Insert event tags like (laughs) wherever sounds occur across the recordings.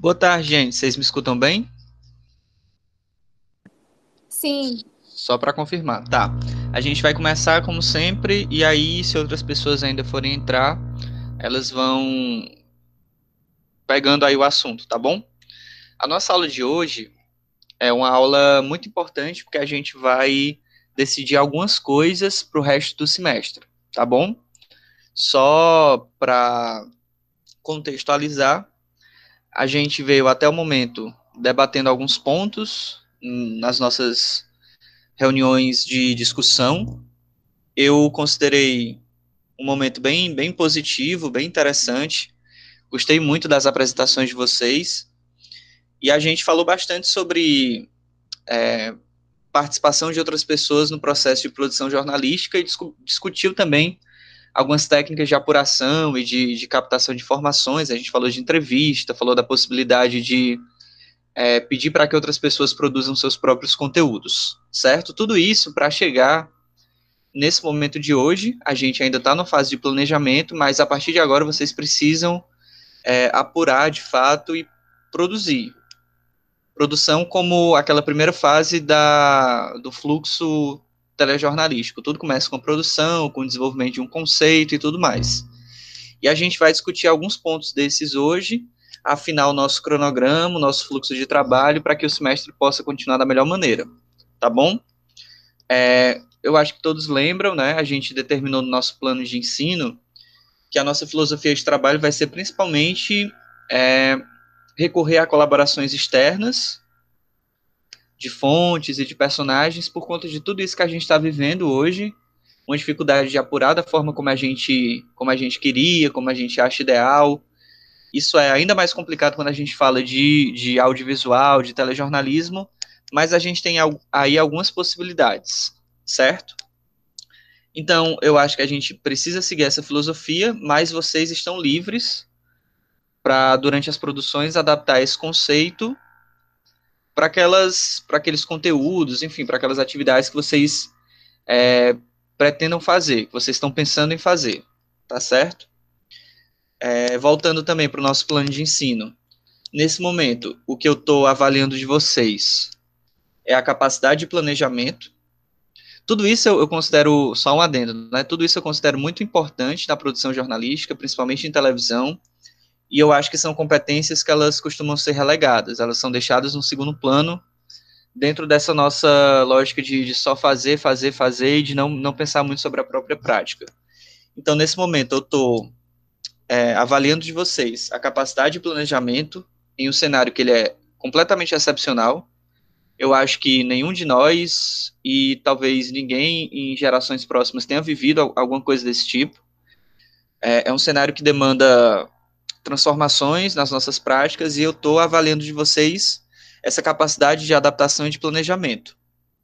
Boa tarde, gente. Vocês me escutam bem? Sim. Só para confirmar. Tá. A gente vai começar como sempre e aí se outras pessoas ainda forem entrar, elas vão pegando aí o assunto, tá bom? A nossa aula de hoje é uma aula muito importante porque a gente vai decidir algumas coisas para o resto do semestre, tá bom? Só para contextualizar, a gente veio até o momento debatendo alguns pontos nas nossas reuniões de discussão. Eu considerei um momento bem, bem positivo, bem interessante. Gostei muito das apresentações de vocês. E a gente falou bastante sobre é, participação de outras pessoas no processo de produção jornalística e discu discutiu também algumas técnicas de apuração e de, de captação de informações. A gente falou de entrevista, falou da possibilidade de é, pedir para que outras pessoas produzam seus próprios conteúdos, certo? Tudo isso para chegar nesse momento de hoje. A gente ainda está na fase de planejamento, mas a partir de agora vocês precisam é, apurar de fato e produzir. Produção como aquela primeira fase da, do fluxo telejornalístico. Tudo começa com produção, com o desenvolvimento de um conceito e tudo mais. E a gente vai discutir alguns pontos desses hoje, afinar o nosso cronograma, o nosso fluxo de trabalho, para que o semestre possa continuar da melhor maneira. Tá bom? É, eu acho que todos lembram, né? A gente determinou no nosso plano de ensino que a nossa filosofia de trabalho vai ser principalmente é, recorrer a colaborações externas de fontes e de personagens por conta de tudo isso que a gente está vivendo hoje, uma dificuldade de apurar da forma como a gente como a gente queria, como a gente acha ideal. Isso é ainda mais complicado quando a gente fala de, de audiovisual, de telejornalismo, mas a gente tem aí algumas possibilidades, certo? Então, eu acho que a gente precisa seguir essa filosofia, mas vocês estão livres para, durante as produções, adaptar esse conceito para aquelas para aqueles conteúdos, enfim, para aquelas atividades que vocês é, pretendam fazer, que vocês estão pensando em fazer, tá certo? É, voltando também para o nosso plano de ensino. Nesse momento, o que eu estou avaliando de vocês é a capacidade de planejamento. Tudo isso eu, eu, considero, só um adendo, né? Tudo isso eu considero muito importante na produção jornalística, principalmente em televisão, e eu acho que são competências que elas costumam ser relegadas, elas são deixadas no segundo plano dentro dessa nossa lógica de, de só fazer, fazer, fazer e de não, não pensar muito sobre a própria prática. Então, nesse momento, eu estou é, avaliando de vocês a capacidade de planejamento em um cenário que ele é completamente excepcional. Eu acho que nenhum de nós e talvez ninguém em gerações próximas tenha vivido alguma coisa desse tipo. É, é um cenário que demanda transformações nas nossas práticas e eu estou avaliando de vocês essa capacidade de adaptação e de planejamento,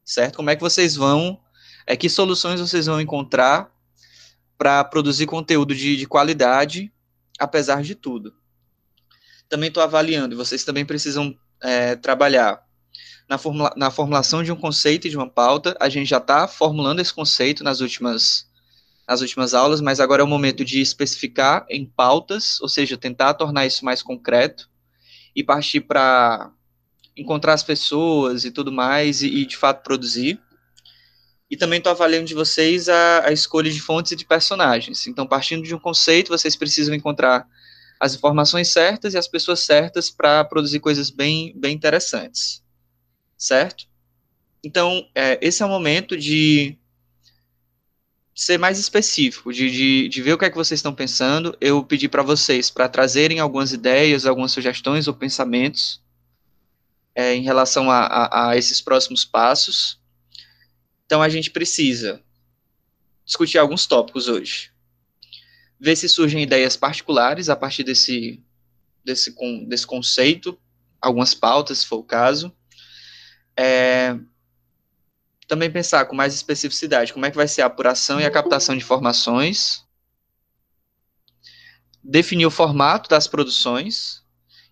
certo? Como é que vocês vão, é, que soluções vocês vão encontrar para produzir conteúdo de, de qualidade, apesar de tudo. Também estou avaliando, vocês também precisam é, trabalhar na, formula, na formulação de um conceito e de uma pauta. A gente já está formulando esse conceito nas últimas nas últimas aulas, mas agora é o momento de especificar em pautas, ou seja, tentar tornar isso mais concreto e partir para encontrar as pessoas e tudo mais e, e de fato produzir. E também estou avaliando de vocês a, a, escolha de fontes e de personagens. Então, partindo de um conceito, vocês precisam encontrar as informações certas e as pessoas certas para produzir coisas bem, bem interessantes. Certo? Então, é, esse é o momento de ser mais específico, de, de, de, ver o que é que vocês estão pensando. Eu pedi para vocês para trazerem algumas ideias, algumas sugestões ou pensamentos é, em relação a, a, a, esses próximos passos. Então a gente precisa discutir alguns tópicos hoje. Ver se surgem ideias particulares a partir desse, desse, desse conceito, algumas pautas, se for o caso. É, também pensar com mais especificidade como é que vai ser a apuração e a captação de informações, definir o formato das produções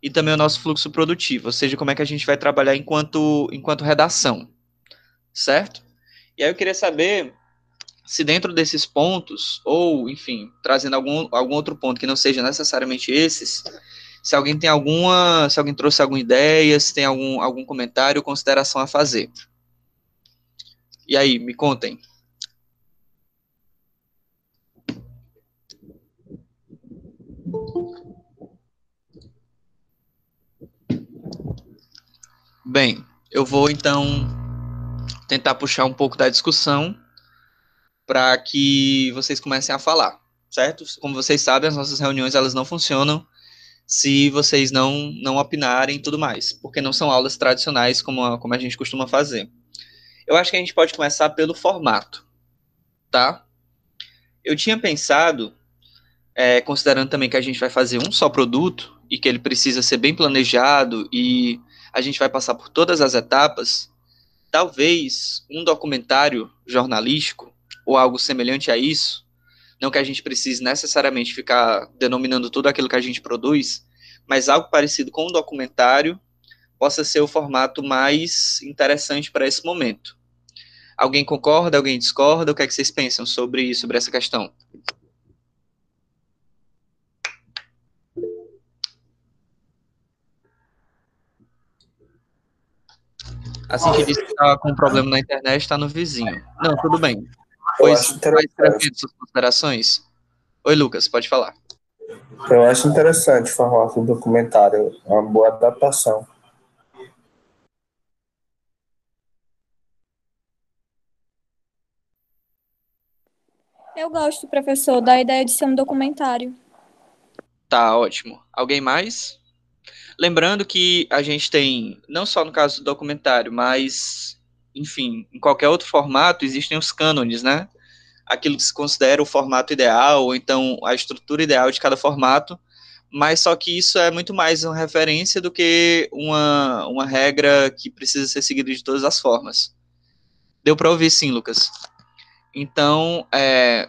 e também o nosso fluxo produtivo, ou seja, como é que a gente vai trabalhar enquanto, enquanto redação, certo? E aí eu queria saber se dentro desses pontos, ou, enfim, trazendo algum, algum outro ponto que não seja necessariamente esses, Se alguém tem alguma, se alguém trouxe alguma ideia, se tem algum, algum comentário ou consideração a fazer. E aí, me contem. Bem, eu vou então tentar puxar um pouco da discussão para que vocês comecem a falar, certo? Como vocês sabem, as nossas reuniões elas não funcionam se vocês não não opinarem e tudo mais, porque não são aulas tradicionais como a, como a gente costuma fazer. Eu acho que a gente pode começar pelo formato, tá? Eu tinha pensado, é, considerando também que a gente vai fazer um só produto e que ele precisa ser bem planejado e a gente vai passar por todas as etapas, talvez um documentário jornalístico ou algo semelhante a isso, não que a gente precise necessariamente ficar denominando tudo aquilo que a gente produz, mas algo parecido com um documentário possa ser o formato mais interessante para esse momento. Alguém concorda, alguém discorda? O que é que vocês pensam sobre, sobre essa questão? Assim que disse que estava com um problema na internet, está no vizinho. Não, tudo bem. Pois, escrevendo suas considerações. Oi, Lucas, pode falar. Eu acho interessante o formato do documentário, é uma boa adaptação. Eu gosto, professor, da ideia de ser um documentário. Tá, ótimo. Alguém mais? Lembrando que a gente tem, não só no caso do documentário, mas, enfim, em qualquer outro formato, existem os cânones, né? Aquilo que se considera o formato ideal, ou então a estrutura ideal de cada formato, mas só que isso é muito mais uma referência do que uma, uma regra que precisa ser seguida de todas as formas. Deu para ouvir sim, Lucas. Então, é,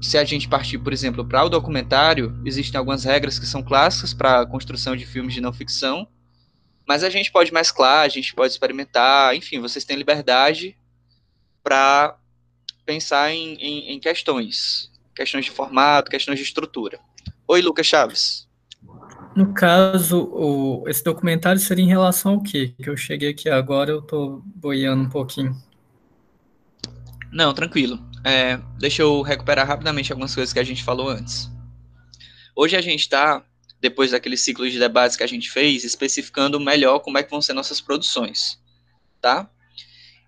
se a gente partir, por exemplo, para o documentário, existem algumas regras que são clássicas para a construção de filmes de não ficção, mas a gente pode mesclar, a gente pode experimentar, enfim, vocês têm liberdade para pensar em, em, em, questões, questões de formato, questões de estrutura. Oi, Lucas Chaves. No caso, o, esse documentário seria em relação ao quê? Que eu cheguei aqui agora, eu estou boiando um pouquinho. Não, tranquilo. É, deixa eu recuperar rapidamente algumas coisas que a gente falou antes. Hoje a gente está, depois daquele ciclo de debates que a gente fez, especificando melhor como é que vão ser nossas produções, tá?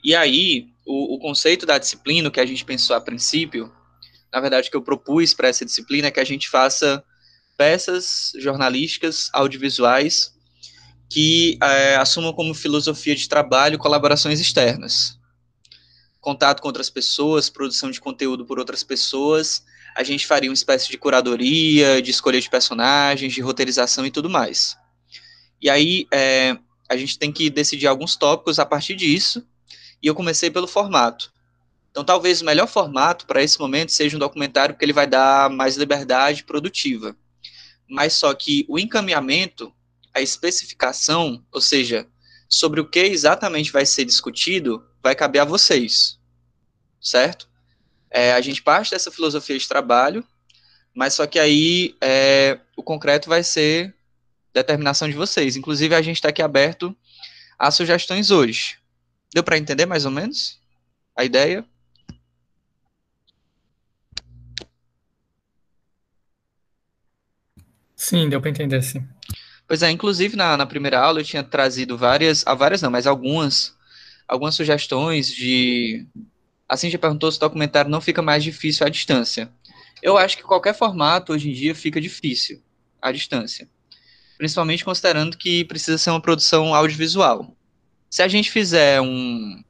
E aí, o, o conceito da disciplina, que a gente pensou a princípio, na verdade, que eu propus para essa disciplina é que a gente faça peças jornalísticas, audiovisuais, que é, assumam como filosofia de trabalho colaborações externas contato com outras pessoas, produção de conteúdo por outras pessoas, a gente faria uma espécie de curadoria, de escolha de personagens, de roteirização e tudo mais. E aí é, a gente tem que decidir alguns tópicos a partir disso, e eu comecei pelo formato. Então talvez o melhor formato para esse momento seja um documentário, porque ele vai dar mais liberdade produtiva. Mas só que o encaminhamento, a especificação, ou seja, sobre o que exatamente vai ser discutido, vai caber a vocês, certo? É, a gente parte dessa filosofia de trabalho, mas só que aí é, o concreto vai ser determinação de vocês. Inclusive, a gente está aqui aberto a sugestões hoje. Deu para entender mais ou menos a ideia? Sim, deu para entender, sim. Pois é, inclusive na, na primeira aula eu tinha trazido várias, a várias não, mas algumas, algumas sugestões de. Assim já perguntou se o documentário não fica mais difícil à distância. Eu acho que qualquer formato hoje em dia fica difícil à distância. Principalmente considerando que precisa ser uma produção audiovisual. Se a gente fizer um,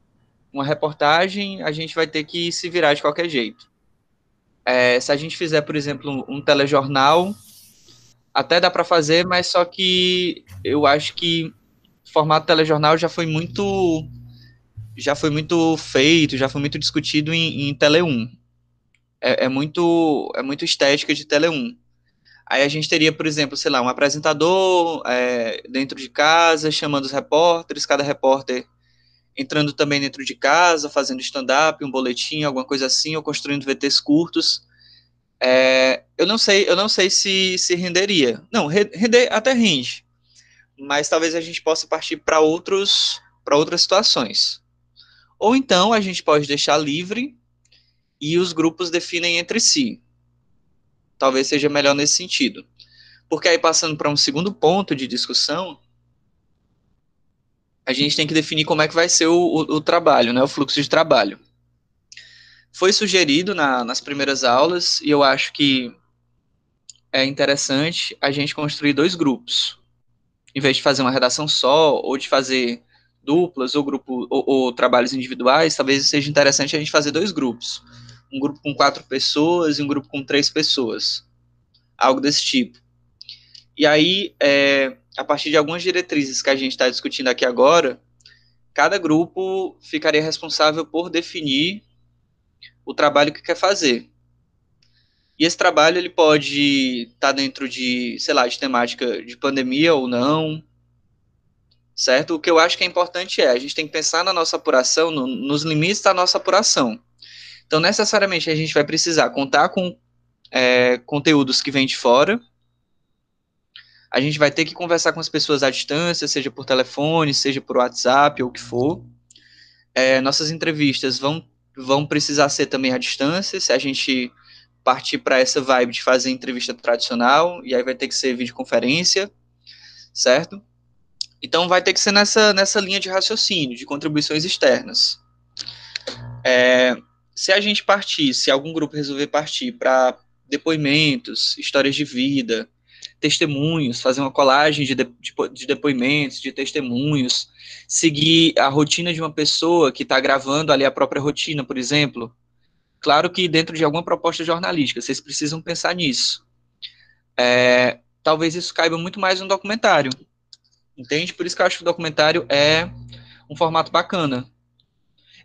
uma reportagem, a gente vai ter que se virar de qualquer jeito. É, se a gente fizer, por exemplo, um telejornal, até dá para fazer, mas só que eu acho que o formato telejornal já foi muito já foi muito feito, já foi muito discutido em, em Tele 1. É, é, muito é muito estética de Tele 1. Aí a gente teria, por exemplo, sei lá, um apresentador é, dentro de casa, chamando os repórteres, cada repórter entrando também dentro de casa, fazendo stand-up, um boletim, alguma coisa assim, ou construindo VTs curtos É, eu não sei, eu não sei se, se renderia. Não, render até rende, mas talvez a gente possa partir para outros para outras situações. Ou então a gente pode deixar livre e os grupos definem entre si. Talvez seja melhor nesse sentido. Porque aí passando para um segundo ponto de discussão, a gente tem que definir como é que vai ser o, o, o trabalho, né, o fluxo de trabalho. Foi sugerido na, nas primeiras aulas, e eu acho que é interessante a gente construir dois grupos. Em vez de fazer uma redação só, ou de fazer duplas, ou, grupo, ou, ou trabalhos individuais, talvez seja interessante a gente fazer dois grupos. Um grupo com quatro pessoas e um grupo com três pessoas. Algo desse tipo. E aí, é, a partir de algumas diretrizes que a gente está discutindo aqui agora, cada grupo ficaria responsável por definir o trabalho que quer fazer. E esse trabalho ele pode estar tá dentro de, sei lá, de temática de pandemia ou não, certo? O que eu acho que é importante é a gente tem que pensar na nossa apuração, no, nos limites da nossa apuração. Então, necessariamente, a gente vai precisar contar com é, conteúdos que vêm de fora, a gente vai ter que conversar com as pessoas à distância, seja por telefone, seja por WhatsApp ou o que for. É, nossas entrevistas vão, vão precisar ser também à distância, se a gente partir para essa vibe de fazer entrevista tradicional, e aí vai ter que ser videoconferência, certo? Então vai ter que ser nessa, nessa linha de raciocínio, de contribuições externas. É, se a gente partir, se algum grupo resolver partir para depoimentos, histórias de vida, testemunhos, fazer uma colagem de, de, de depoimentos, de testemunhos, seguir a rotina de uma pessoa que está gravando ali a própria rotina, por exemplo. Claro que dentro de alguma proposta jornalística, vocês precisam pensar nisso. É, talvez isso caiba muito mais no documentário, entende? Por isso que eu acho que o documentário é um formato bacana.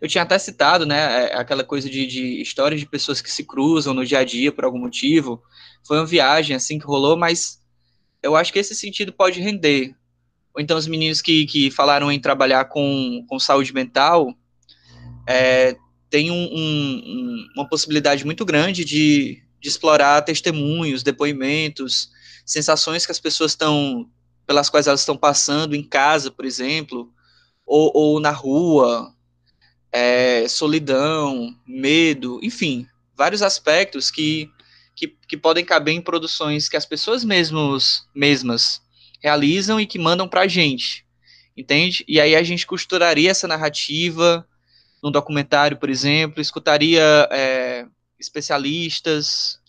Eu tinha até citado, né, é, aquela coisa de, de histórias de pessoas que se cruzam no dia a dia por algum motivo. Foi uma viagem, assim, que rolou, mas eu acho que esse sentido pode render. Ou então os meninos que, que falaram em trabalhar com, com saúde mental é, tem um, um, uma possibilidade muito grande de, de explorar testemunhos, depoimentos, sensações que as pessoas estão, pelas quais elas estão passando em casa, por exemplo, ou, ou na rua, é, solidão, medo, enfim, vários aspectos que que, que podem caber em produções que as pessoas mesmos, mesmas realizam e que mandam para a gente, entende? E aí a gente costuraria essa narrativa num documentário, por exemplo, escutaria é, especialistas,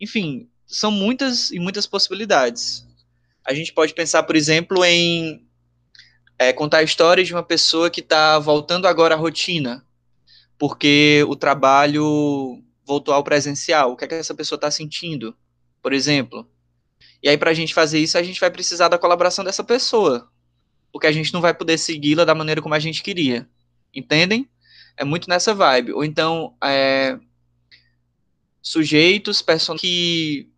enfim, são muitas e muitas possibilidades. A gente pode pensar, por exemplo, em é, contar a história de uma pessoa que está voltando agora à rotina, porque o trabalho voltou ao presencial, o que é que essa pessoa está sentindo, por exemplo. E aí, para a gente fazer isso, a gente vai precisar da colaboração dessa pessoa, porque a gente não vai poder segui-la da maneira como a gente queria. Entendem? É muito nessa vibe. Ou então, é, sujeitos, pessoas que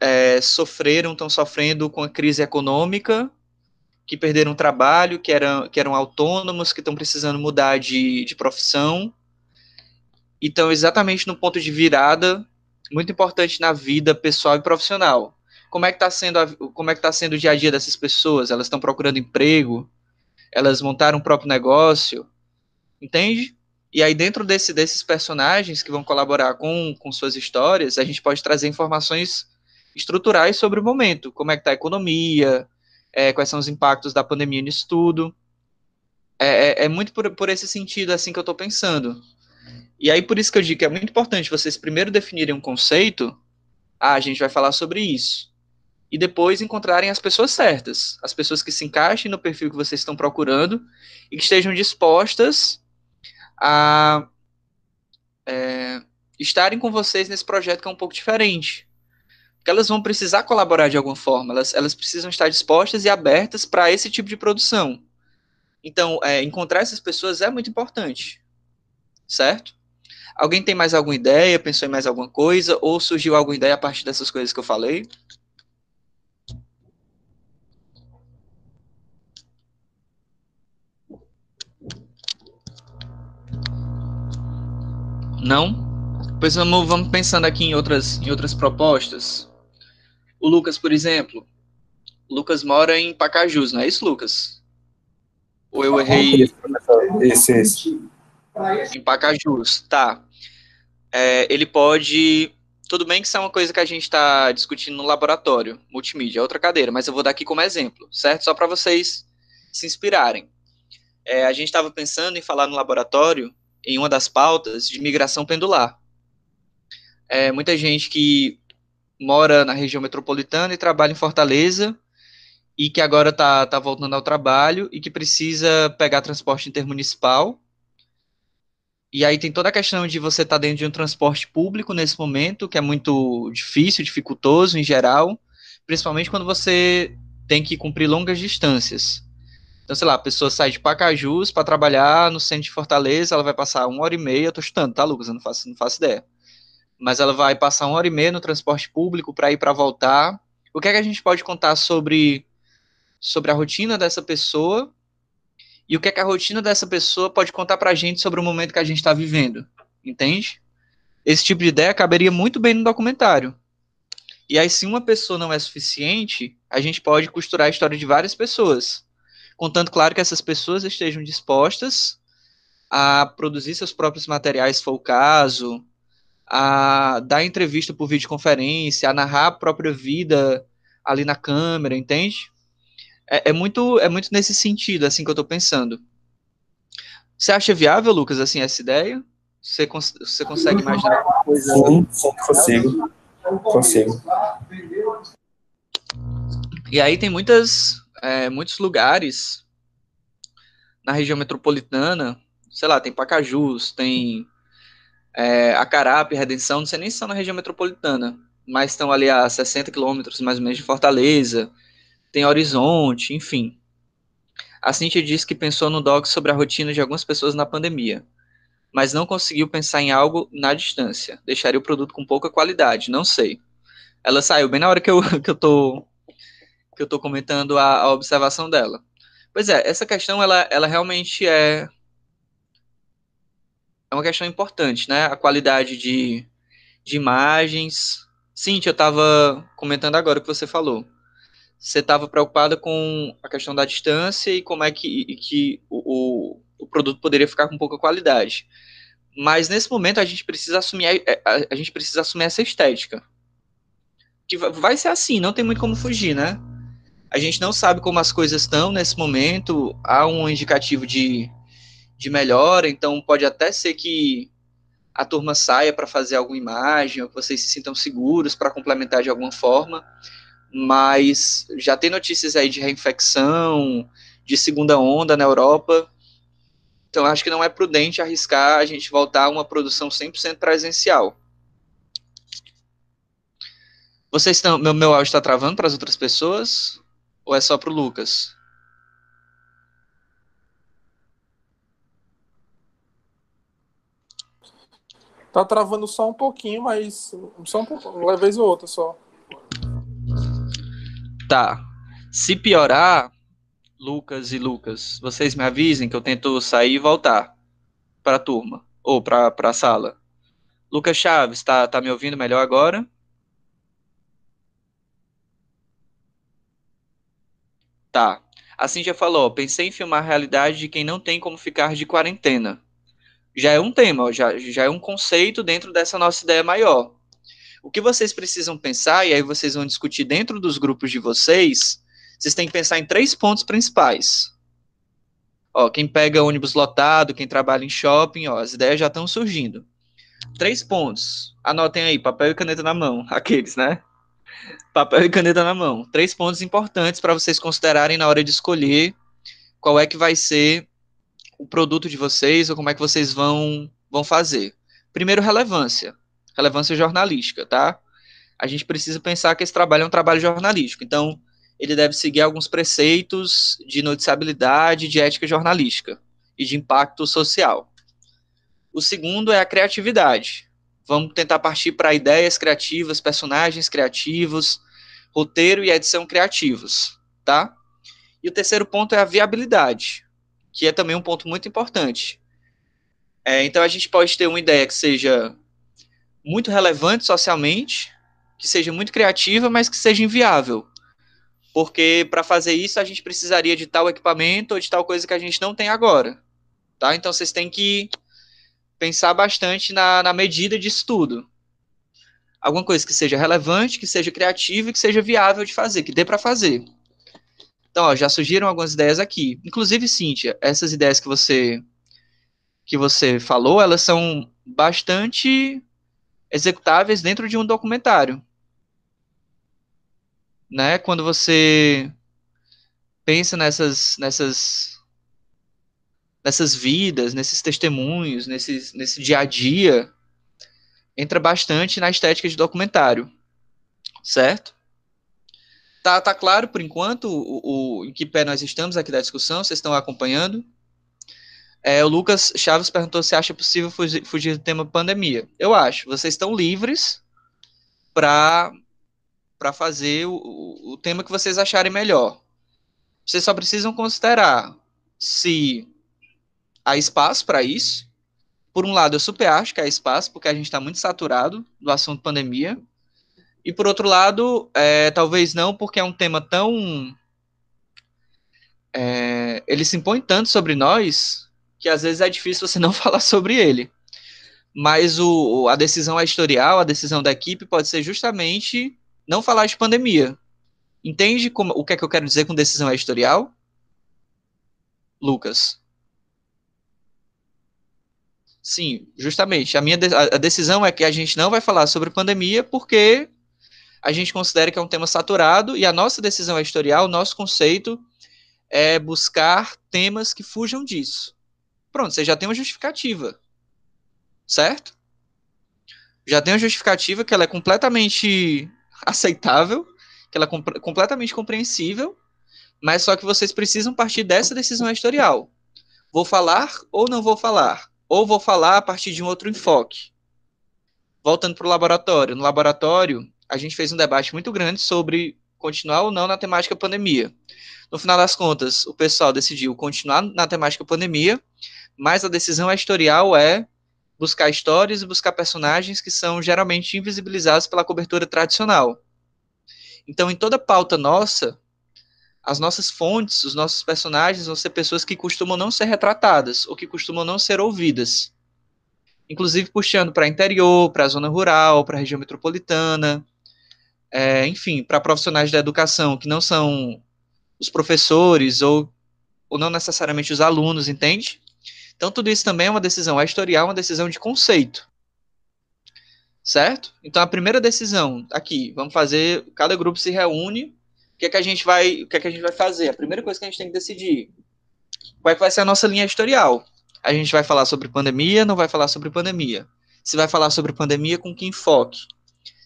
é, sofreram, estão sofrendo com a crise econômica, que perderam o trabalho, que eram, que eram autônomos, que estão precisando mudar de, de profissão, então, exatamente no ponto de virada, muito importante na vida pessoal e profissional. Como é que está sendo, a, como é que tá sendo o dia a dia dessas pessoas? Elas estão procurando emprego? Elas montaram um próprio negócio? Entende? E aí, dentro desse, desses personagens que vão colaborar com, com suas histórias, a gente pode trazer informações estruturais sobre o momento. Como é que está a economia, é, quais são os impactos da pandemia nisso tudo. É, é, é muito por, por esse sentido assim que eu estou pensando. E aí, por isso que eu digo que é muito importante vocês primeiro definirem um conceito. Ah, a gente vai falar sobre isso. E depois encontrarem as pessoas certas, as pessoas que se encaixem no perfil que vocês estão procurando e que estejam dispostas a é, estarem com vocês nesse projeto que é um pouco diferente. Porque elas vão precisar colaborar de alguma forma, elas, elas precisam estar dispostas e abertas para esse tipo de produção. Então, é, encontrar essas pessoas é muito importante, certo? Alguém tem mais alguma ideia? Pensou em mais alguma coisa? Ou surgiu alguma ideia a partir dessas coisas que eu falei? Não? Pois vamos, vamos pensando aqui em outras, em outras propostas. O Lucas, por exemplo. O Lucas mora em Pacajus, não é isso, Lucas? Ou eu errei? Isso, isso. Em Pacajus, tá. É, ele pode. Tudo bem que isso é uma coisa que a gente está discutindo no laboratório, multimídia, é outra cadeira, mas eu vou dar aqui como exemplo, certo? Só para vocês se inspirarem. É, a gente estava pensando em falar no laboratório, em uma das pautas, de migração pendular. É, muita gente que mora na região metropolitana e trabalha em Fortaleza, e que agora está tá voltando ao trabalho e que precisa pegar transporte intermunicipal e aí tem toda a questão de você estar tá dentro de um transporte público nesse momento, que é muito difícil, dificultoso em geral, principalmente quando você tem que cumprir longas distâncias. Então, sei lá, a pessoa sai de Pacajus para trabalhar no centro de Fortaleza, ela vai passar uma hora e meia, eu tô chutando, tá, Lucas? Eu não faço, não faço ideia. Mas ela vai passar uma hora e meia no transporte público para ir para voltar. O que é que a gente pode contar sobre, sobre a rotina dessa pessoa e o que, é que a rotina dessa pessoa pode contar para a gente sobre o momento que a gente está vivendo, entende? Esse tipo de ideia caberia muito bem no documentário. E aí, se uma pessoa não é suficiente, a gente pode costurar a história de várias pessoas, contando, claro, que essas pessoas estejam dispostas a produzir seus próprios materiais, se for o caso, a dar entrevista por videoconferência, a narrar a própria vida ali na câmera, entende? É, é, muito, é muito nesse sentido, assim, que eu estou pensando. Você acha viável, Lucas, assim, essa ideia? Você, cons você consegue imaginar alguma coisa? Sim, sim, consigo. Consigo. E aí tem muitas, é, muitos lugares na região metropolitana, sei lá, tem Pacajus, tem é, Acarape, Redenção, não sei nem se são na região metropolitana, mas estão ali a 60 quilômetros mais ou menos de Fortaleza, tem horizonte, enfim. A Cintia disse que pensou no doc sobre a rotina de algumas pessoas na pandemia, mas não conseguiu pensar em algo na distância. Deixaria o produto com pouca qualidade, não sei. Ela saiu bem na hora que eu, (laughs) que eu tô que eu tô comentando a, a observação dela. Pois é, essa questão ela, ela realmente é é uma questão importante, né? A qualidade de, de imagens. Cintia, eu estava comentando agora o que você falou você estava preocupada com a questão da distância e como é que, que o, o, produto poderia ficar com pouca qualidade. Mas nesse momento a gente precisa assumir a, a, a gente precisa assumir essa estética. Que vai ser assim, não tem muito como fugir, né? A gente não sabe como as coisas estão nesse momento, há um indicativo de, de melhora, então pode até ser que a turma saia para fazer alguma imagem, ou que vocês se sintam seguros para complementar de alguma forma mas já tem notícias aí de reinfecção, de segunda onda na Europa. Então acho que não é prudente arriscar a gente voltar a uma produção 100% presencial. Vocês estão, meu, meu áudio está travando para as outras pessoas ou é só para o Lucas? Tá travando só um pouquinho, mas só um pouco, uma vez ou outra só. Tá. Se piorar, Lucas e Lucas, vocês me avisem que eu tento sair e voltar para a turma ou para a sala. Lucas Chaves, tá, tá me ouvindo melhor agora? Tá. Assim já falou, pensei em filmar a realidade de quem não tem como ficar de quarentena. Já é um tema, já, já é um conceito dentro dessa nossa ideia maior. O que vocês precisam pensar, e aí vocês vão discutir dentro dos grupos de vocês, vocês têm que pensar em três pontos principais. Ó, quem pega ônibus lotado, quem trabalha em shopping, ó, as ideias já estão surgindo. Três pontos. Anotem aí, papel e caneta na mão. (laughs) Aqueles, né? Papel e caneta na mão. Três pontos importantes para vocês considerarem na hora de escolher qual é que vai ser o produto de vocês ou como é que vocês vão, vão fazer. Primeiro, relevância relevância jornalística, tá? A gente precisa pensar que esse trabalho é um trabalho jornalístico, então ele deve seguir alguns preceitos de noticiabilidade, de ética jornalística e de impacto social. O segundo é a criatividade. Vamos tentar partir para ideias criativas, personagens criativos, roteiro e edição criativos, tá? E o terceiro ponto é a viabilidade, que é também um ponto muito importante. É, então a gente pode ter uma ideia que seja muito relevante socialmente, que seja muito criativa, mas que seja inviável. Porque para fazer isso a gente precisaria de tal equipamento ou de tal coisa que a gente não tem agora. Tá? Então vocês têm que pensar bastante na, na medida de estudo. Alguma coisa que seja relevante, que seja criativa e que seja viável de fazer, que dê para fazer. Então, ó, já surgiram algumas ideias aqui. Inclusive, Cíntia, essas ideias que você que você falou, elas são bastante executáveis dentro de um documentário. Né? Quando você pensa nessas nessas nessas vidas, nesses testemunhos, nesses, nesse dia a dia, entra bastante na estética de documentário, certo? Tá, tá claro por enquanto o, o, em que pé nós estamos aqui da discussão? Vocês estão acompanhando? É, o Lucas Chaves perguntou se acha possível fugir, fugir do tema pandemia. Eu acho. Vocês estão livres para fazer o, o tema que vocês acharem melhor. Vocês só precisam considerar se há espaço para isso. Por um lado, eu super acho que há espaço, porque a gente está muito saturado do assunto pandemia. E por outro lado, é, talvez não, porque é um tema tão. É, ele se impõe tanto sobre nós que às vezes é difícil você não (laughs) falar sobre ele. Mas o, a decisão editorial, a decisão da equipe pode ser justamente não falar de pandemia. Entende como, o que é que eu quero dizer com decisão editorial? Lucas. Sim, justamente. A minha de, a decisão é que a gente não vai falar sobre pandemia porque a gente considera que é um tema saturado e a nossa decisão editorial, o nosso conceito é buscar temas que fujam disso. Pronto, você já tem uma justificativa. Certo? Já tem uma justificativa que ela é completamente aceitável, que ela é comp completamente compreensível, mas só que vocês precisam partir dessa decisão editorial. Vou falar ou não vou falar? Ou vou falar a partir de um outro enfoque? Voltando para o laboratório. No laboratório, a gente fez um debate muito grande sobre continuar ou não na temática pandemia. No final das contas, o pessoal decidiu continuar na temática pandemia, mas a decisão editorial é buscar histórias e buscar personagens que são geralmente invisibilizados pela cobertura tradicional. Então, em toda pauta nossa, as nossas fontes, os nossos personagens vão ser pessoas que costumam não ser retratadas ou que costumam não ser ouvidas. Inclusive puxando para interior, para a zona rural, para a região metropolitana, é, enfim, para profissionais da educação que não são os professores ou, ou não necessariamente os alunos, entende? Então, tudo isso também é uma decisão editorial, uma decisão de conceito. Certo? Então, a primeira decisão aqui, vamos fazer, cada grupo se reúne, o que é que a gente vai, o que é que a gente vai fazer? A primeira coisa que a gente tem que decidir, qual é que vai ser a nossa linha editorial? A gente vai falar sobre pandemia, não vai falar sobre pandemia? Se vai falar sobre pandemia, com que enfoque?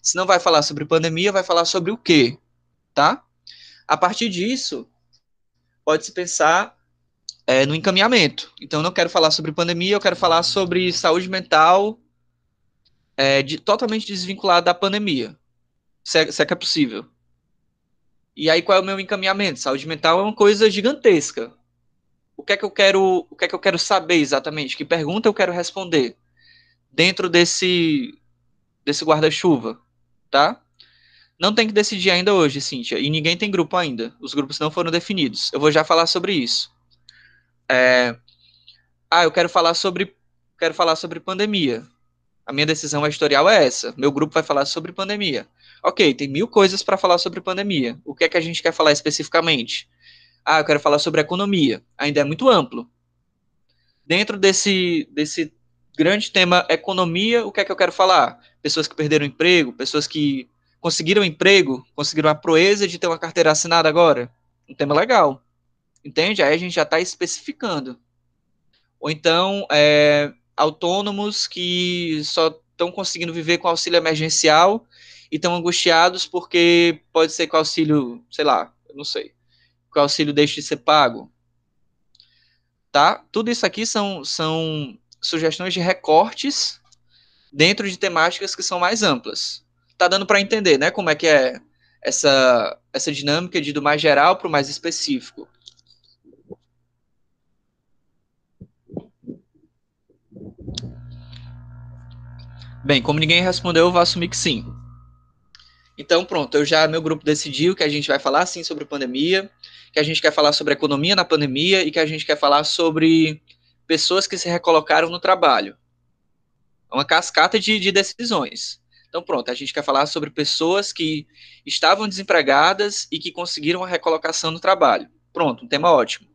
Se não vai falar sobre pandemia, vai falar sobre o quê? Tá? A partir disso, pode-se pensar é, no encaminhamento. Então, eu não quero falar sobre pandemia, eu quero falar sobre saúde mental é, de, totalmente desvinculada da pandemia. Se é, se é que é possível. E aí, qual é o meu encaminhamento? Saúde mental é uma coisa gigantesca. O que é que eu quero, o que é que eu quero saber exatamente? Que pergunta eu quero responder dentro desse desse guarda-chuva, tá? Não tem que decidir ainda hoje, Cíntia, e ninguém tem grupo ainda. Os grupos não foram definidos. Eu vou já falar sobre isso. É... Ah, eu quero falar sobre quero falar sobre pandemia. A minha decisão editorial é essa. Meu grupo vai falar sobre pandemia. Ok, tem mil coisas para falar sobre pandemia. O que é que a gente quer falar especificamente? Ah, eu quero falar sobre economia. Ainda é muito amplo. Dentro desse, desse grande tema economia, o que é que eu quero falar? Pessoas que perderam emprego, pessoas que conseguiram emprego, conseguiram a proeza de ter uma carteira assinada agora. Um tema legal. Entende? Aí a gente já está especificando. Ou então, é, autônomos que só estão conseguindo viver com auxílio emergencial e estão angustiados porque pode ser que o auxílio, sei lá, eu não sei, que o auxílio deixe de ser pago. Tá? Tudo isso aqui são, são sugestões de recortes dentro de temáticas que são mais amplas. Tá dando para entender, né, como é que é essa, essa dinâmica de do mais geral para o mais específico. Bem, como ninguém respondeu, eu vou assumir que sim. Então, pronto, eu já, meu grupo decidiu que a gente vai falar sim sobre pandemia, que a gente quer falar sobre economia na pandemia e que a gente quer falar sobre pessoas que se recolocaram no trabalho. É uma cascata de, de decisões. Então, pronto, a gente quer falar sobre pessoas que estavam desempregadas e que conseguiram a recolocação no trabalho. Pronto, um tema ótimo.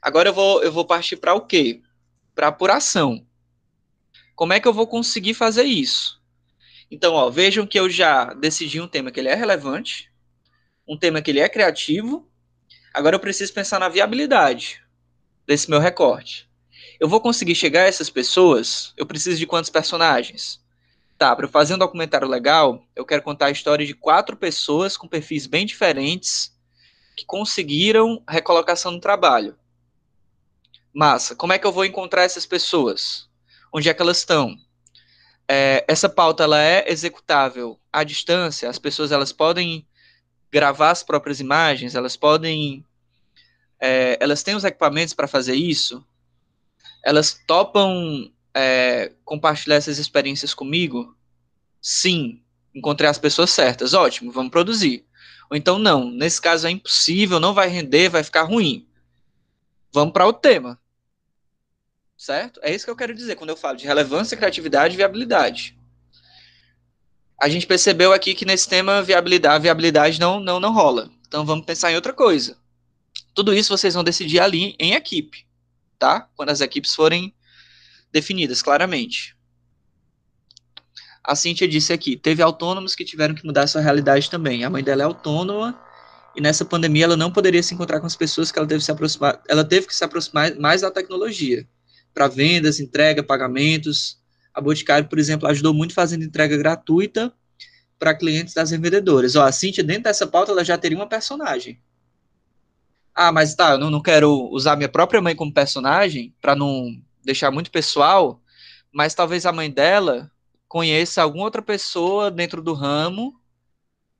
Agora eu vou, eu vou partir para o quê? Para apuração. Como é que eu vou conseguir fazer isso? Então, ó, vejam que eu já decidi um tema que ele é relevante, um tema que ele é criativo. Agora eu preciso pensar na viabilidade desse meu recorte. Eu vou conseguir chegar a essas pessoas? Eu preciso de quantos personagens? Tá, para fazer um documentário legal, eu quero contar a história de quatro pessoas com perfis bem diferentes que conseguiram recolocação no trabalho. Massa, como é que eu vou encontrar essas pessoas? Onde é que elas estão? É, essa pauta ela é executável à distância, as pessoas elas podem gravar as próprias imagens, elas podem é, elas têm os equipamentos para fazer isso, elas topam é, compartilhar essas experiências comigo? Sim, encontrei as pessoas certas, ótimo, vamos produzir. Ou então, não, nesse caso é impossível, não vai render, vai ficar ruim. Vamos para o tema. Certo? É isso que eu quero dizer quando eu falo de relevância, criatividade e viabilidade. A gente percebeu aqui que nesse tema viabilidade, viabilidade não, não, não rola. Então vamos pensar em outra coisa. Tudo isso vocês vão decidir ali em equipe, tá? Quando as equipes forem definidas claramente. A Cíntia disse aqui, teve autônomos que tiveram que mudar sua realidade também. A mãe dela é autônoma e nessa pandemia ela não poderia se encontrar com as pessoas que ela teve que se aproximar, ela teve que se aproximar mais da tecnologia para vendas, entrega, pagamentos. A Boticário, por exemplo, ajudou muito fazendo entrega gratuita para clientes das revendedoras. Ó, a Cíntia, dentro dessa pauta, ela já teria uma personagem. Ah, mas tá, eu não, não quero usar minha própria mãe como personagem para não deixar muito pessoal, mas talvez a mãe dela conheça alguma outra pessoa dentro do ramo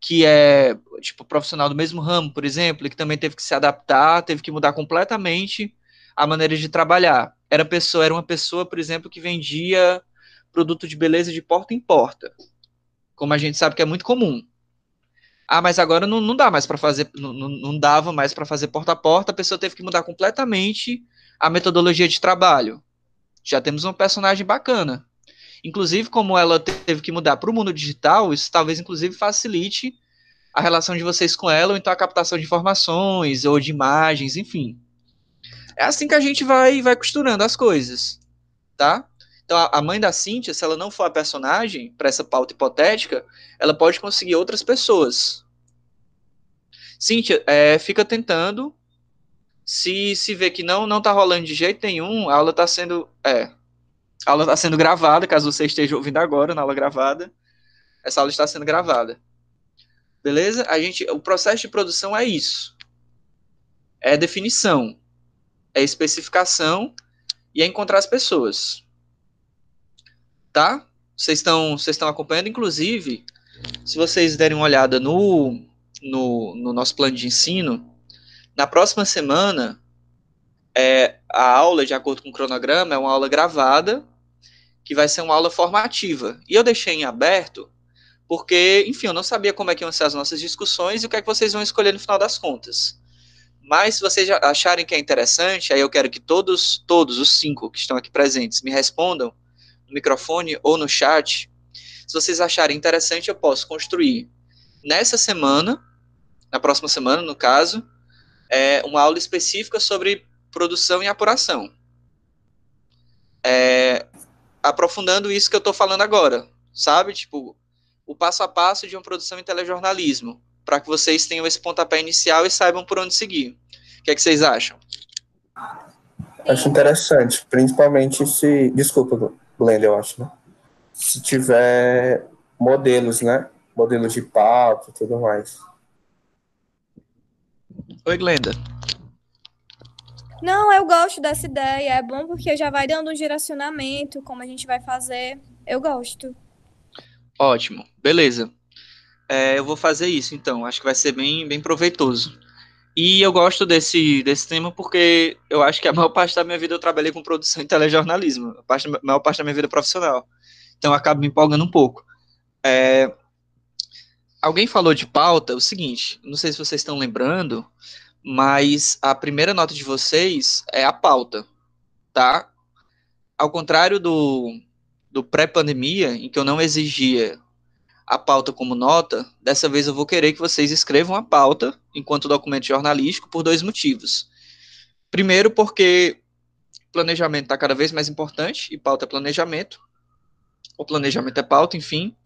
que é tipo profissional do mesmo ramo, por exemplo, e que também teve que se adaptar, teve que mudar completamente a maneira de trabalhar. Era pessoa, era uma pessoa, por exemplo, que vendia produto de beleza de porta em porta, como a gente sabe que é muito comum. Ah, mas agora não, não dá mais para fazer, não, não dava mais para fazer porta a porta, a pessoa teve que mudar completamente a metodologia de trabalho. Já temos um personagem bacana. Inclusive, como ela teve que mudar para o mundo digital, isso talvez inclusive facilite a relação de vocês com ela, ou então a captação de informações, ou de imagens, enfim. É assim que a gente vai, vai costurando as coisas, tá? Então, a mãe da Cíntia, se ela não for a personagem para essa pauta hipotética, ela pode conseguir outras pessoas. Cíntia, é, fica tentando. Se, se vê que não não tá rolando de jeito nenhum, a aula está sendo. É, a aula está sendo gravada, caso você esteja ouvindo agora na aula gravada. Essa aula está sendo gravada. Beleza? A gente, o processo de produção é isso. É definição, é especificação e é encontrar as pessoas tá? Vocês estão vocês estão acompanhando, inclusive, se vocês derem uma olhada no, no, no nosso plano de ensino, na próxima semana, é, a aula, de acordo com o cronograma, é uma aula gravada, que vai ser uma aula formativa. E eu deixei em aberto, porque, enfim, eu não sabia como é que iam ser as nossas discussões e o que é que vocês vão escolher no final das contas. Mas se vocês acharem que é interessante, aí eu quero que todos, todos os cinco que estão aqui presentes me respondam no microfone ou no chat. Se vocês acharem interessante, eu posso construir nessa semana, na próxima semana, no caso, é uma aula específica sobre produção e apuração. É, aprofundando isso que eu estou falando agora, sabe? Tipo, o passo a passo de uma produção em telejornalismo, para que vocês tenham esse pontapé inicial e saibam por onde seguir. O que é que vocês acham? Acho interessante, principalmente se. Desculpa, Blender, eu acho, né? Se tiver modelos, né? Modelos de pauta e tudo mais. Oi, Glenda. Não, eu gosto dessa ideia. É bom porque já vai dando um direcionamento, como a gente vai fazer. Eu gosto. Ótimo, beleza. É, eu vou fazer isso, então. Acho que vai ser bem, bem proveitoso. E eu gosto desse, desse tema porque eu acho que a maior parte da minha vida eu trabalhei com produção e telejornalismo, a, parte, a maior parte da minha vida profissional. Então eu acabo me empolgando um pouco. É, alguém falou de pauta, é o seguinte, não sei se vocês estão lembrando, mas a primeira nota de vocês é a pauta, tá? Ao contrário do, do pré-pandemia, em que eu não exigia a pauta como nota, dessa vez eu vou querer que vocês escrevam a pauta enquanto documento jornalístico por dois motivos. Primeiro, porque planejamento está cada vez mais importante e pauta é planejamento. O planejamento é pauta, enfim.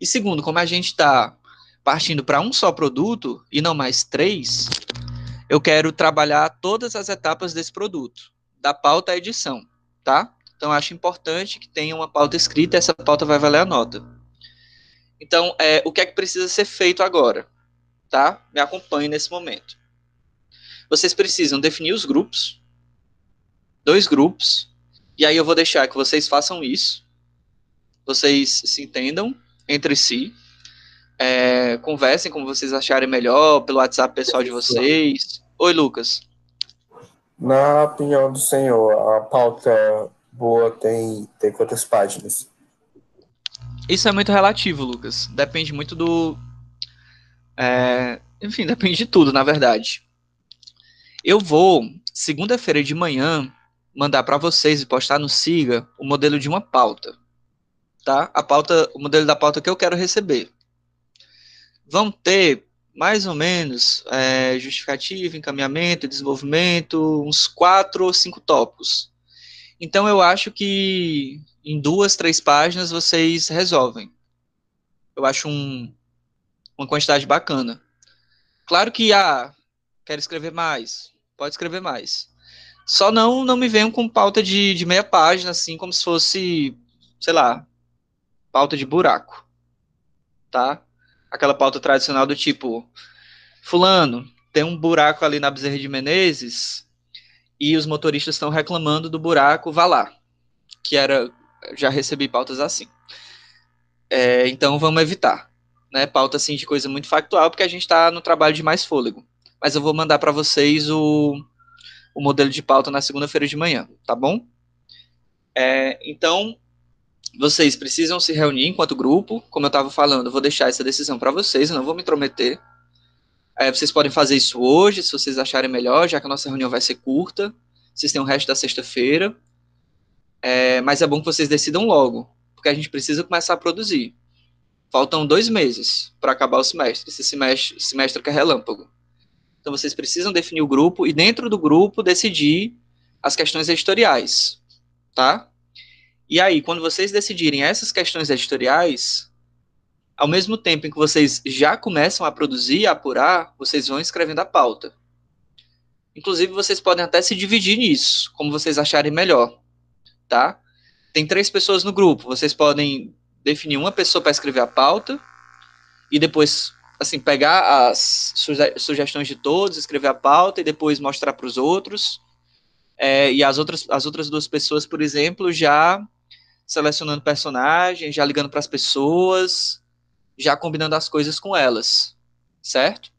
E segundo, como a gente está partindo para um só produto e não mais três, eu quero trabalhar todas as etapas desse produto, da pauta à edição, tá? Então, acho importante que tenha uma pauta escrita essa pauta vai valer a nota. Então, é, o que é que precisa ser feito agora? Tá? Me acompanhe nesse momento. Vocês precisam definir os grupos, dois grupos, e aí eu vou deixar que vocês façam isso, vocês se entendam entre si, é, conversem como vocês acharem melhor, pelo WhatsApp pessoal de vocês. Oi, Lucas. Na opinião do senhor, a pauta boa tem, tem quantas páginas? Isso é muito relativo, Lucas. Depende muito do. É, enfim, depende de tudo, na verdade. Eu vou, segunda-feira de manhã, mandar para vocês e postar no Siga o modelo de uma pauta. Tá? A pauta, o modelo da pauta que eu quero receber. Vão ter mais ou menos é, justificativa, encaminhamento, desenvolvimento, uns quatro ou cinco tópicos. Então eu acho que em duas, três páginas vocês resolvem. Eu acho um, uma quantidade bacana. Claro que, ah, quero escrever mais. Pode escrever mais. Só não não me venham com pauta de, de meia página, assim, como se fosse, sei lá, pauta de buraco. Tá? Aquela pauta tradicional do tipo, fulano, tem um buraco ali na Bezerra de Menezes e os motoristas estão reclamando do buraco, vá lá. Que era já recebi pautas assim. É, então vamos evitar, né? Pauta assim de coisa muito factual, porque a gente está no trabalho de mais fôlego. Mas eu vou mandar para vocês o, o modelo de pauta na segunda-feira de manhã, tá bom? É, então vocês precisam se reunir enquanto grupo, como eu estava falando, eu vou deixar essa decisão para vocês, eu não vou me intrometer. É, vocês podem fazer isso hoje, se vocês acharem melhor, já que a nossa reunião vai ser curta. Vocês têm o resto da sexta-feira. É, mas é bom que vocês decidam logo, porque a gente precisa começar a produzir. Faltam dois meses para acabar o semestre, esse semestre, semestre que é relâmpago. Então vocês precisam definir o grupo e dentro do grupo decidir as questões editoriais, tá? E aí, quando vocês decidirem essas questões editoriais, ao mesmo tempo em que vocês já começam a produzir, a apurar, vocês vão escrevendo a pauta. Inclusive, vocês podem até se dividir nisso, como vocês acharem melhor tá? Tem três pessoas no grupo. Vocês podem definir uma pessoa para escrever a pauta e depois, assim, pegar as suge sugestões de todos, escrever a pauta e depois mostrar para os outros. É, e as outras, as outras duas pessoas, por exemplo, já selecionando personagens, já ligando para as pessoas, já combinando as coisas com elas, certo?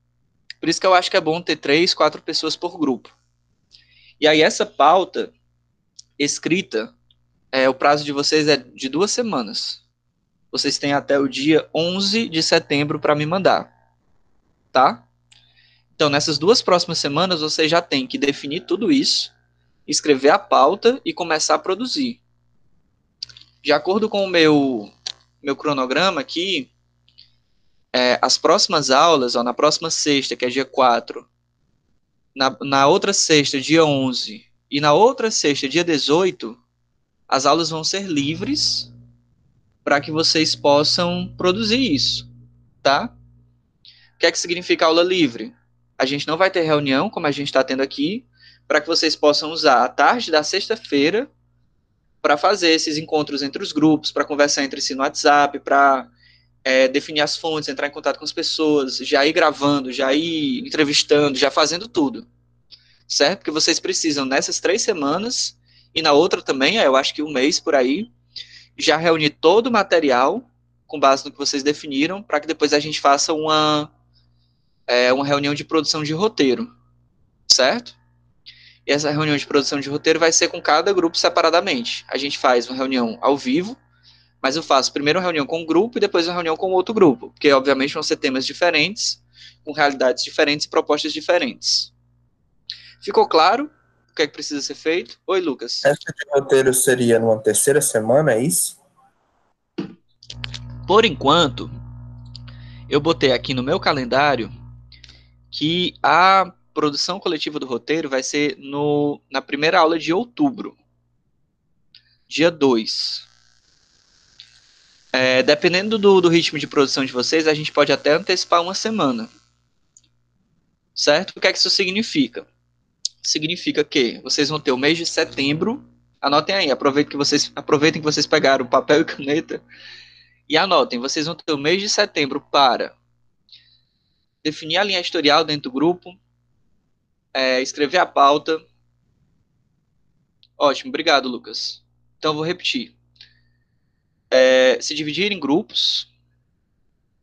Por isso que eu acho que é bom ter três, quatro pessoas por grupo. E aí essa pauta escrita é, o prazo de vocês é de duas semanas. Vocês têm até o dia 11 de setembro para me mandar. Tá? Então, nessas duas próximas semanas, vocês já têm que definir tudo isso, escrever a pauta e começar a produzir. De acordo com o meu, meu cronograma aqui, é, as próximas aulas, ó, na próxima sexta, que é dia 4, na, na outra sexta, dia 11, e na outra sexta, dia 18, as aulas vão ser livres para que vocês possam produzir isso, tá? O que é que significa aula livre? A gente não vai ter reunião, como a gente está tendo aqui, para que vocês possam usar a tarde da sexta-feira para fazer esses encontros entre os grupos, para conversar entre si no WhatsApp, para é, definir as fontes, entrar em contato com as pessoas, já ir gravando, já ir entrevistando, já fazendo tudo, certo? Porque vocês precisam, nessas três semanas, e na outra também, eu acho que um mês por aí, já reunir todo o material com base no que vocês definiram, para que depois a gente faça uma, é, uma reunião de produção de roteiro, certo? E essa reunião de produção de roteiro vai ser com cada grupo separadamente. A gente faz uma reunião ao vivo, Mas eu faço primeiro uma reunião com um grupo e depois uma reunião com outro grupo, porque obviamente vão ser temas diferentes, com realidades diferentes e propostas diferentes. Ficou claro o que é que precisa ser feito? Oi, Lucas. Essa de roteiro seria numa terceira semana, é isso? Por enquanto, eu botei aqui no meu calendário que a produção coletiva do roteiro vai ser no, na primeira aula de outubro, dia 2. É, dependendo do, do ritmo de produção de vocês, a gente pode até antecipar uma semana. Certo? O que é que isso significa? Significa que vocês vão ter o mês de setembro. Anotem aí, aproveitem que vocês, aproveitem que vocês pegaram papel e caneta e anotem, vocês vão ter o mês de setembro para definir a linha historial dentro do grupo, é, escrever a pauta. Ótimo, obrigado, Lucas. Então, vou repetir. É, se dividir em grupos,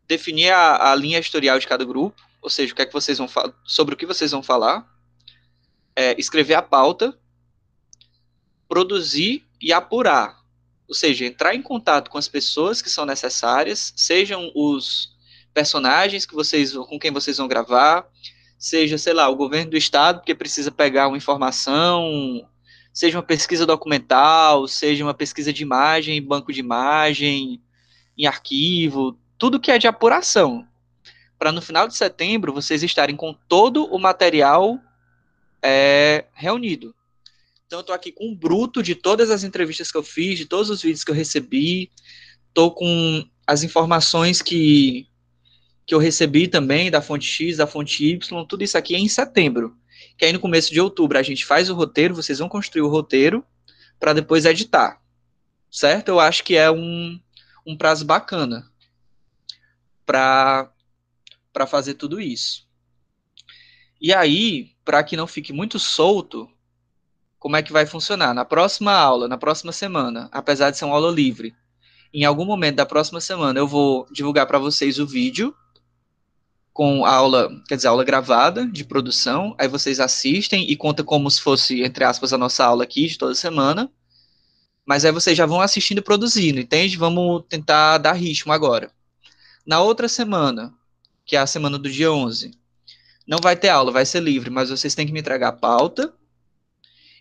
definir a, a, linha historial de cada grupo, ou seja, o que é que vocês vão sobre o que vocês vão falar, é, escrever a pauta, produzir e apurar, ou seja, entrar em contato com as pessoas que são necessárias, sejam os personagens que vocês com quem vocês vão gravar, seja, sei lá, o governo do estado, porque precisa pegar uma informação, seja uma pesquisa documental, seja uma pesquisa de imagem, banco de imagem, em arquivo, tudo que é de apuração. Para no final de setembro vocês estarem com todo o material é, reunido. Então, eu estou aqui com um bruto de todas as entrevistas que eu fiz, de todos os vídeos que eu recebi. Estou com as informações que que eu recebi também da fonte X, da fonte Y, tudo isso aqui é em setembro. Que aí no começo de outubro a gente faz o roteiro, vocês vão construir o roteiro para depois editar. Certo? Eu acho que é um, um prazo bacana para para fazer tudo isso. E aí, para que não fique muito solto, como é que vai funcionar? Na próxima aula, na próxima semana, apesar de ser uma aula livre, em algum momento da próxima semana eu vou divulgar para vocês o vídeo com a aula, quer dizer, aula gravada de produção, aí vocês assistem e conta como se fosse, entre aspas, a nossa aula aqui de toda semana, mas aí vocês já vão assistindo e produzindo, entende? Vamos tentar dar ritmo agora. Na outra semana, que é a semana do dia 11, não vai ter aula, vai ser livre, mas vocês têm que me entregar a pauta,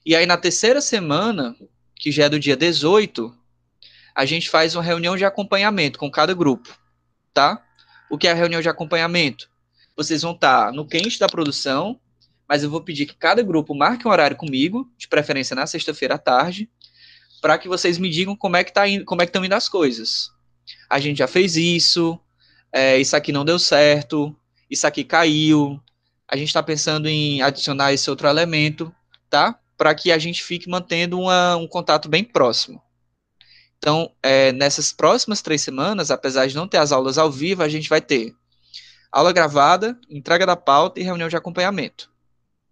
e aí na terceira semana, que já é do dia 18, a gente faz uma reunião de acompanhamento com cada grupo, tá? O que é a reunião de acompanhamento? Vocês vão estar no quente da produção, mas eu vou pedir que cada grupo marque um horário comigo, de preferência na sexta-feira à tarde, para que vocês me digam como é que tá indo, como é que estão indo as coisas. A gente já fez isso, é, isso aqui não deu certo, isso aqui caiu, a gente está pensando em adicionar esse outro elemento, tá? Para que a gente fique mantendo uma, um contato bem próximo. Então, é, nessas próximas três semanas, apesar de não ter as aulas ao vivo, a gente vai ter aula gravada, entrega da pauta e reunião de acompanhamento.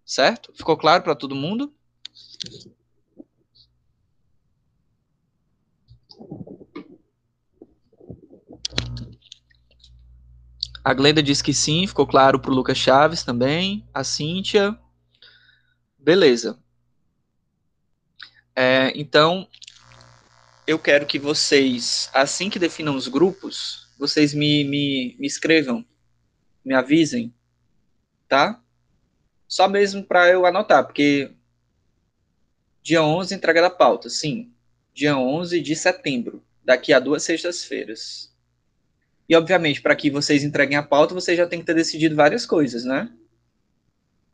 Certo? Ficou claro para todo mundo? A Glenda disse que sim, ficou claro para o Lucas Chaves também. A Cíntia. Beleza. É, então, eu quero que vocês, assim que definam os grupos, vocês me, me, me escrevam, me avisem, tá? Só mesmo para eu anotar, porque dia 11 entrega da pauta, sim. Dia 11 de setembro, daqui a duas sextas-feiras. E, obviamente, para que vocês entreguem a pauta, vocês já têm que ter decidido várias coisas, né?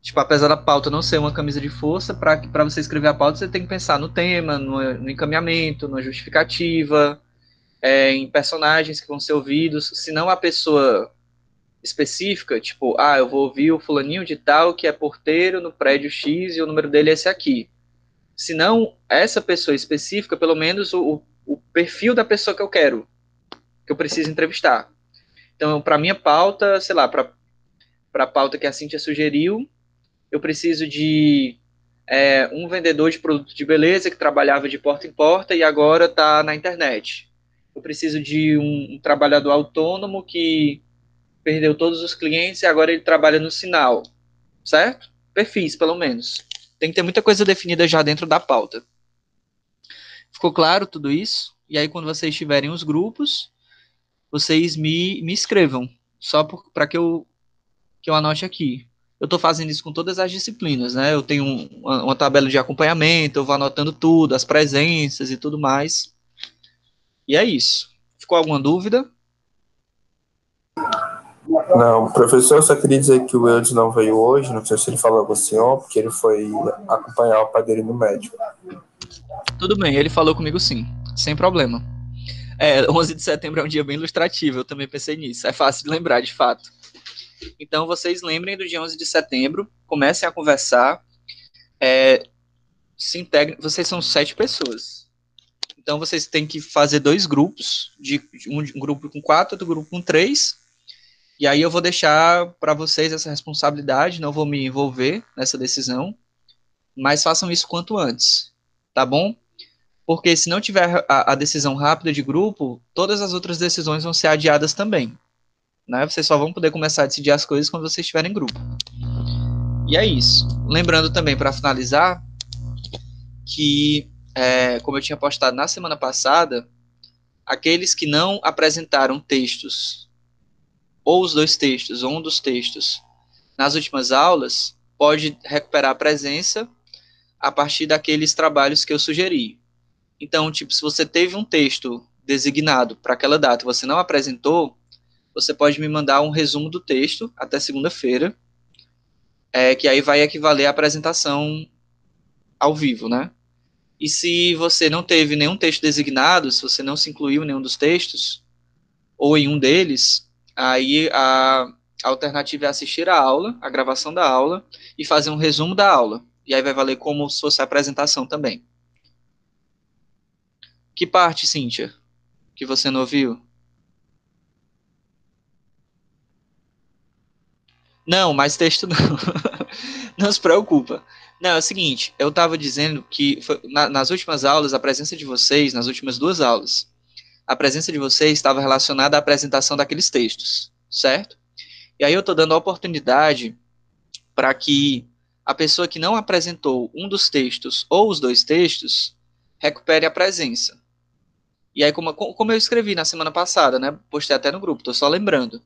Tipo, apesar da pauta não ser uma camisa de força, para você escrever a pauta, você tem que pensar no tema, no, no encaminhamento, na justificativa, é, em personagens que vão ser ouvidos. Senão a pessoa específica, tipo, ah, eu vou ouvir o fulaninho de tal que é porteiro no prédio X e o número dele é esse aqui. Senão, essa pessoa específica, pelo menos o, o perfil da pessoa que eu quero, que eu preciso entrevistar. Então, para minha pauta, sei lá, para a pauta que a Cintia sugeriu, eu preciso de é, um vendedor de produto de beleza que trabalhava de porta em porta e agora está na internet. Eu preciso de um, um, trabalhador autônomo que perdeu todos os clientes e agora ele trabalha no sinal, certo? Perfis, pelo menos. Tem que ter muita coisa definida já dentro da pauta. Ficou claro tudo isso? e aí quando vocês tiverem os grupos, vocês me, me escrevam, só para que eu, que eu anote aqui. Eu estou fazendo isso com todas as disciplinas, né? Eu tenho uma, uma tabela de acompanhamento, eu vou anotando tudo, as presenças e tudo mais. E é isso. Ficou alguma dúvida? Não, professor, só queria dizer que o Eudes não veio hoje, não sei se ele falou com o senhor, porque ele foi acompanhar o dele no médico. Tudo bem, ele falou comigo sim, sem problema. É, 11 de setembro é um dia bem ilustrativo, eu também pensei nisso, é fácil de lembrar, de fato. Então, vocês lembrem do dia 11 de setembro, comecem a conversar, é, se integrem, vocês são sete pessoas, então vocês têm que fazer dois grupos, de um, um grupo com quatro, outro grupo com três, e aí eu vou deixar para vocês essa responsabilidade, não vou me envolver nessa decisão, mas façam isso quanto antes, tá bom? Porque se não tiver a, a decisão rápida de grupo, todas as outras decisões vão ser adiadas também. Né? Vocês só vão poder começar a decidir as coisas quando vocês estiverem em grupo. E é isso. Lembrando também, para finalizar, que, é, como eu tinha postado na semana passada, aqueles que não apresentaram textos ou os dois textos, ou um dos textos, nas últimas aulas, pode recuperar a presença a partir daqueles trabalhos que eu sugeri. Então, tipo, se você teve um texto designado para aquela data e você não apresentou, você pode me mandar um resumo do texto até segunda-feira, é, que aí vai equivaler à apresentação ao vivo, né? E se você não teve nenhum texto designado, se você não se incluiu em nenhum dos textos, ou em um deles, Aí a alternativa é assistir a aula, a gravação da aula, e fazer um resumo da aula. E aí vai valer como se fosse a apresentação também. Que parte, Cíntia, que você não ouviu? Não, mais texto não. (laughs) não se preocupa. Não, é o seguinte, eu estava dizendo que foi, na, nas últimas aulas, a presença de vocês, nas últimas duas aulas, a presença de vocês estava relacionada à apresentação daqueles textos, certo? E aí eu estou dando a oportunidade para que a pessoa que não apresentou um dos textos ou os dois textos recupere a presença. E aí, como, como eu escrevi na semana passada, né? Postei até no grupo, estou só lembrando.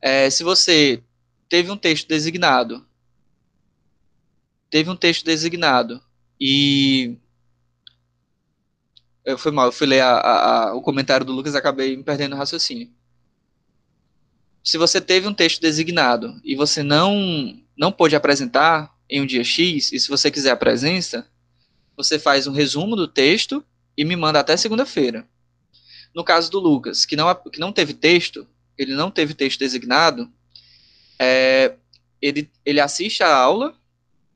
É, se você teve um texto designado, teve um texto designado e eu fui mal, eu fui ler a, a, a, o comentário do Lucas e acabei me perdendo o raciocínio. Se você teve um texto designado e você não não pôde apresentar em um dia X, e se você quiser a presença, você faz um resumo do texto e me manda até segunda-feira. No caso do Lucas, que não, que não teve texto, ele não teve texto designado, é, ele, ele assiste a aula,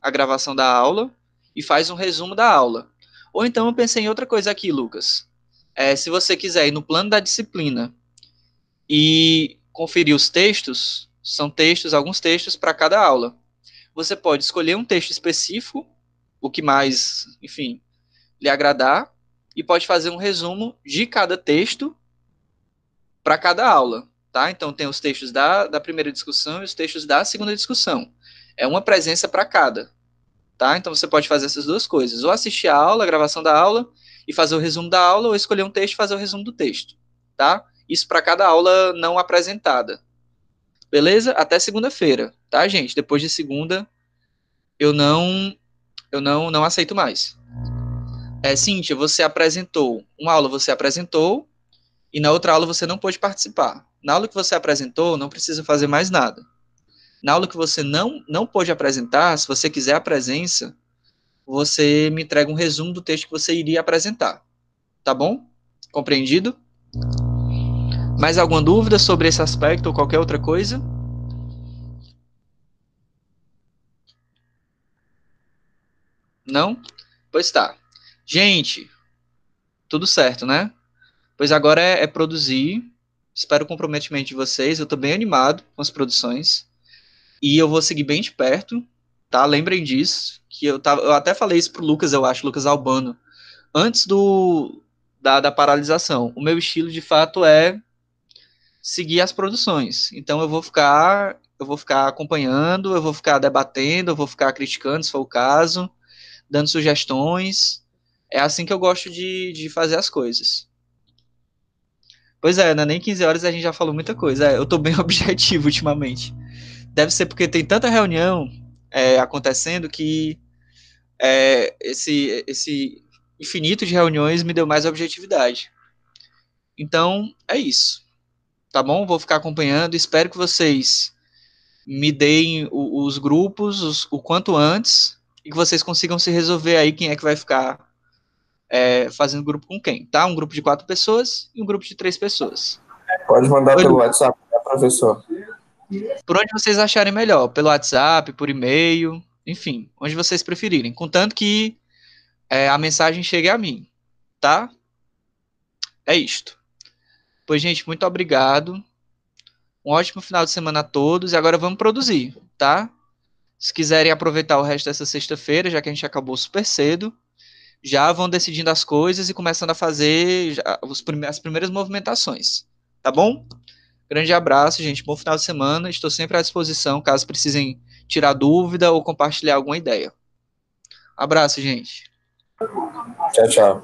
a gravação da aula, e faz um resumo da aula. Ou então eu pensei em outra coisa aqui, Lucas. É, se você quiser ir no plano da disciplina e conferir os textos, são textos, alguns textos para cada aula. Você pode escolher um texto específico, o que mais, enfim, lhe agradar, e pode fazer um resumo de cada texto para cada aula, tá? Então tem os textos da, da primeira discussão e os textos da segunda discussão. É uma presença para cada tá? Então você pode fazer essas duas coisas, ou assistir a aula, a gravação da aula, e fazer o resumo da aula, ou escolher um texto e fazer o resumo do texto, tá? Isso para cada aula não apresentada. Beleza? Até segunda-feira, tá, gente? Depois de segunda, eu não eu não não aceito mais. É, Cíntia, você apresentou, uma aula você apresentou, e na outra aula você não pôde participar. Na aula que você apresentou, não precisa fazer mais nada. Na aula que você não, não pôde apresentar, se você quiser a presença, você me entrega um resumo do texto que você iria apresentar. Tá bom? Compreendido? Mais alguma dúvida sobre esse aspecto ou qualquer outra coisa? Não? Pois tá. Gente, tudo certo, né? Pois agora é, é produzir. Espero o comprometimento de vocês. Eu estou bem animado com as produções. E eu vou seguir bem de perto, tá? Lembrem disso, que eu tava, eu até falei isso pro Lucas, eu acho, Lucas Albano, antes do da, da paralisação. O meu estilo de fato é seguir as produções. Então eu vou ficar, eu vou ficar acompanhando, eu vou ficar debatendo, eu vou ficar criticando, se for o caso, dando sugestões. É assim que eu gosto de, de fazer as coisas, Pois é, não é nem 15 horas a gente já falou muita coisa. É, eu tô bem (laughs) objetivo ultimamente. Deve ser porque tem tanta reunião é, acontecendo que é, esse, esse infinito de reuniões me deu mais objetividade. Então, é isso. Tá bom? Vou ficar acompanhando. Espero que vocês me deem os grupos os, o quanto antes e que vocês consigam se resolver aí quem é que vai ficar é, fazendo grupo com quem, tá? Um grupo de quatro pessoas e um grupo de três pessoas. Pode mandar pelo WhatsApp, né, professor? Por onde vocês acharem melhor, pelo WhatsApp, por e-mail, enfim, onde vocês preferirem, contanto que é, a mensagem chegue a mim, tá? É isto. Pois, gente, muito obrigado. Um ótimo final de semana a todos e agora vamos produzir, tá? Se quiserem aproveitar o resto dessa sexta-feira, já que a gente acabou super cedo, já vão decidindo as coisas e começando a fazer as primeiras movimentações. Tá bom? Grande abraço, gente. Bom final de semana. Estou sempre à disposição caso precisem tirar dúvida ou compartilhar alguma ideia. Abraço, gente. Tchau, tchau.